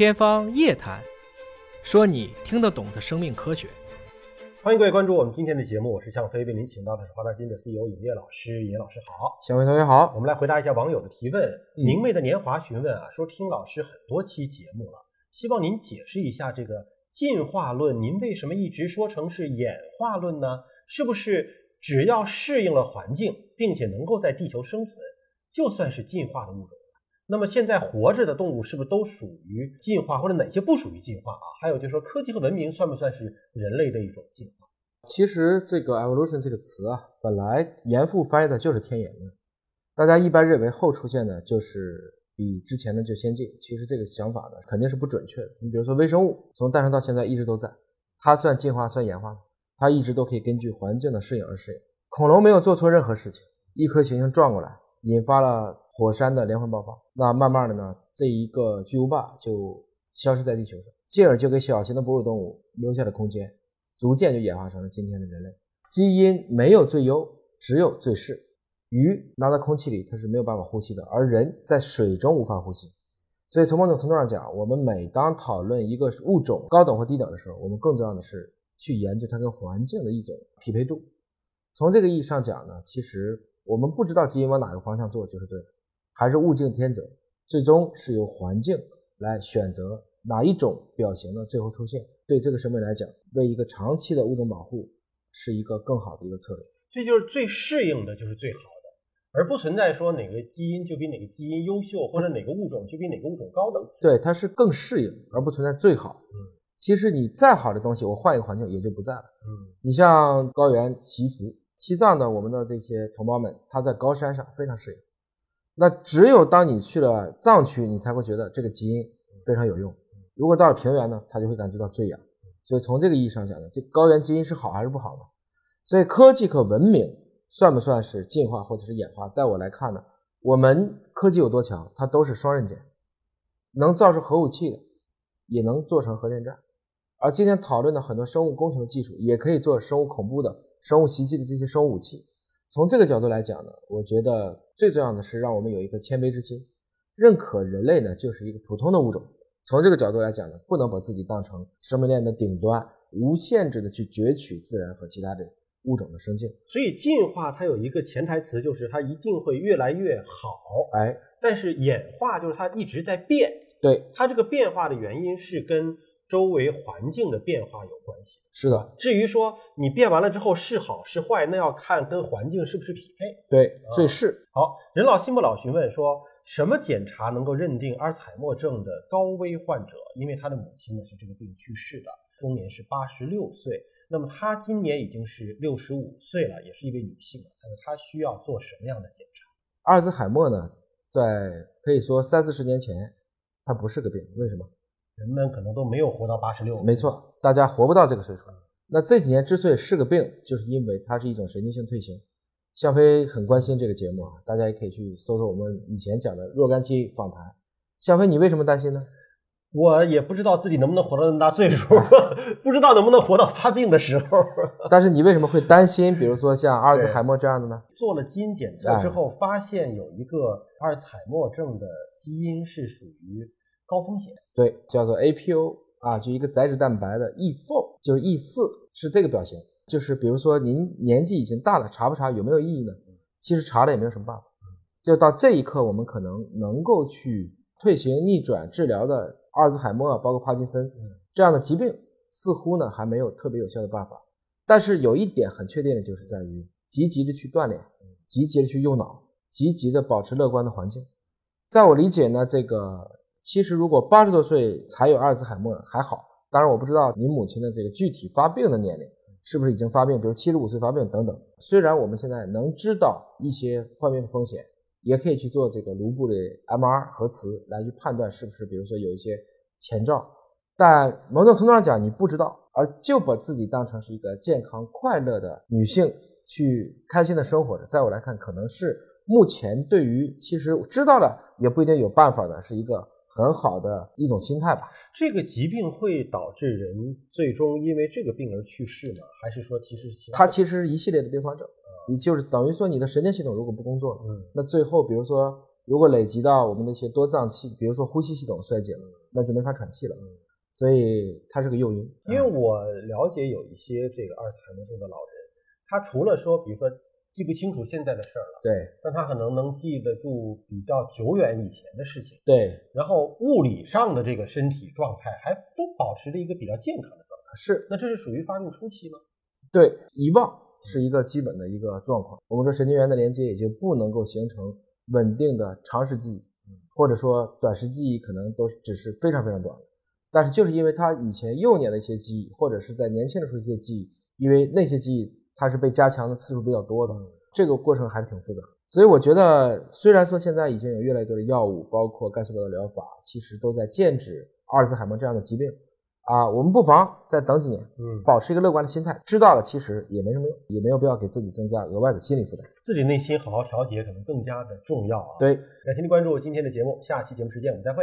天方夜谭，说你听得懂的生命科学。欢迎各位关注我们今天的节目，我是向飞，为您请到的是华大基因的 CEO 尹烨老师。尹烨老师好，向飞同学好。我们来回答一下网友的提问。明媚的年华询问啊，说听老师很多期节目了，希望您解释一下这个进化论，您为什么一直说成是演化论呢？是不是只要适应了环境，并且能够在地球生存，就算是进化的物种？那么现在活着的动物是不是都属于进化，或者哪些不属于进化啊？还有就是说，科技和文明算不算是人类的一种进化？其实这个 evolution 这个词啊，本来严复翻译的就是天演论，大家一般认为后出现的就是比之前的就先进。其实这个想法呢，肯定是不准确的。你比如说微生物，从诞生到现在一直都在，它算进化算演化吗？它一直都可以根据环境的适应而适应。恐龙没有做错任何事情，一颗行星撞过来，引发了。火山的连环爆发，那慢慢的呢，这一个巨无霸就消失在地球上，进而就给小型的哺乳动物留下了空间，逐渐就演化成了今天的人类。基因没有最优，只有最适。鱼拿在空气里它是没有办法呼吸的，而人在水中无法呼吸。所以从某种程度上讲，我们每当讨论一个物种高等或低等的时候，我们更重要的是去研究它跟环境的一种匹配度。从这个意义上讲呢，其实我们不知道基因往哪个方向做就是对的。还是物竞天择，最终是由环境来选择哪一种表型呢？最后出现，对这个生命来讲，为一个长期的物种保护，是一个更好的一个策略。这就是最适应的，就是最好的，而不存在说哪个基因就比哪个基因优秀，或者哪个物种就比哪个物种高等。对，它是更适应，而不存在最好。嗯，其实你再好的东西，我换一个环境也就不在了。嗯，你像高原祈福，西藏的我们的这些同胞们，他在高山上非常适应。那只有当你去了藏区，你才会觉得这个基因非常有用。如果到了平原呢，他就会感觉到坠氧。所以从这个意义上讲呢，这高原基因是好还是不好呢？所以科技和文明算不算是进化或者是演化？在我来看呢，我们科技有多强，它都是双刃剑，能造出核武器的，也能做成核电站。而今天讨论的很多生物工程的技术，也可以做生物恐怖的、生物袭击的这些生物武器。从这个角度来讲呢，我觉得最重要的是让我们有一个谦卑之心，认可人类呢就是一个普通的物种。从这个角度来讲呢，不能把自己当成生命链的顶端，无限制的去攫取自然和其他的物种的生境。所以进化它有一个潜台词，就是它一定会越来越好。哎，但是演化就是它一直在变。对，它这个变化的原因是跟。周围环境的变化有关系，是的。至于说你变完了之后是好是坏，那要看跟环境是不是匹配。对，这是好。人老心不老询问说，什么检查能够认定阿尔茨海默症的高危患者？因为他的母亲呢是这个病去世的，终年是八十六岁。那么他今年已经是六十五岁了，也是一位女性。那么他需要做什么样的检查？阿尔兹海默呢，在可以说三四十年前，它不是个病，为什么？人们可能都没有活到八十六，没错，大家活不到这个岁数。那这几年之所以是个病，就是因为它是一种神经性退行。向飞很关心这个节目啊，大家也可以去搜搜我们以前讲的若干期访谈。向飞，你为什么担心呢？我也不知道自己能不能活到那么大岁数，不知道能不能活到发病的时候。但是你为什么会担心？比如说像阿尔兹海默这样的呢？做了基因检测之后，发现有一个阿尔兹海默症的基因是属于。高风险，对，叫做 APO 啊，就一个载脂蛋白的 E4，就是 E 四是这个表型。就是比如说您年纪已经大了，查不查有没有意义呢？其实查了也没有什么办法。就到这一刻，我们可能能够去退行逆转治疗的阿尔兹海默，包括帕金森这样的疾病，似乎呢还没有特别有效的办法。但是有一点很确定的就是在于积极的去锻炼，积极的去用脑，积极的保持乐观的环境。在我理解呢，这个。其实，如果八十多岁才有阿尔兹海默还好。当然，我不知道您母亲的这个具体发病的年龄是不是已经发病，比如七十五岁发病等等。虽然我们现在能知道一些患病的风险，也可以去做这个颅部的 MR 核磁来去判断是不是，比如说有一些前兆。但某种程度上讲，你不知道，而就把自己当成是一个健康快乐的女性去开心的生活着，在我来看，可能是目前对于其实知道了也不一定有办法的，是一个。很好的一种心态吧。这个疾病会导致人最终因为这个病而去世吗？还是说其实它其实是一系列的并发症？你就是等于说你的神经系统如果不工作了，嗯，那最后比如说如果累积到我们那些多脏器，比如说呼吸系统衰竭了，那就没法喘气了。所以它是个诱因。因为我了解有一些这个阿尔茨海默症的老人，他除了说，比如说记不清楚现在的事儿了，对但他可能能记得住比较久远以前的事情，对然后物理上的这个身体状态还都保持着一个比较健康的状态。是，那这是属于发病初期吗？对遗忘是一个基本的一个状况。我们说神经元的连接已经不能够形成稳定的长时记忆，或者说短时记忆可能都只是非常非常短的。但是就是因为他以前幼年的一些记忆，或者是在年轻的时候一些记忆，因为那些记忆它是被加强的次数比较多的，这个过程还是挺复杂的。所以我觉得，虽然说现在已经有越来越多的药物，包括干细胞的疗法，其实都在剑指阿尔兹海默这样的疾病啊，我们不妨再等几年，嗯，保持一个乐观的心态。知道了，其实也没什么用，也没有必要给自己增加额外的心理负担。自己内心好好调节可能更加的重要啊。，对。感谢您关注今天的节目，下期节目时间我们再会。